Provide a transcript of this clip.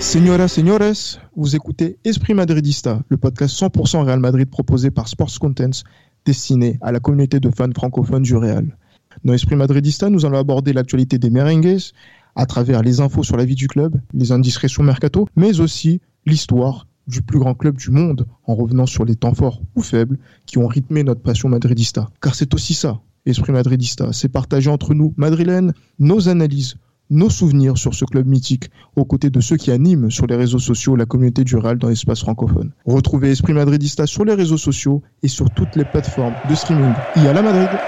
Señoras, señores, vous écoutez Esprit Madridista, le podcast 100% Real Madrid proposé par Sports Contents, destiné à la communauté de fans francophones du Real. Dans Esprit Madridista, nous allons aborder l'actualité des merengues à travers les infos sur la vie du club, les indiscrétions mercato, mais aussi l'histoire du plus grand club du monde, en revenant sur les temps forts ou faibles qui ont rythmé notre passion madridista. Car c'est aussi ça, Esprit Madridista, c'est partager entre nous, madrilènes, nos analyses, nos souvenirs sur ce club mythique, aux côtés de ceux qui animent sur les réseaux sociaux la communauté du Real dans l'espace francophone. Retrouvez Esprit Madridista sur les réseaux sociaux et sur toutes les plateformes de streaming. Y a la Madrid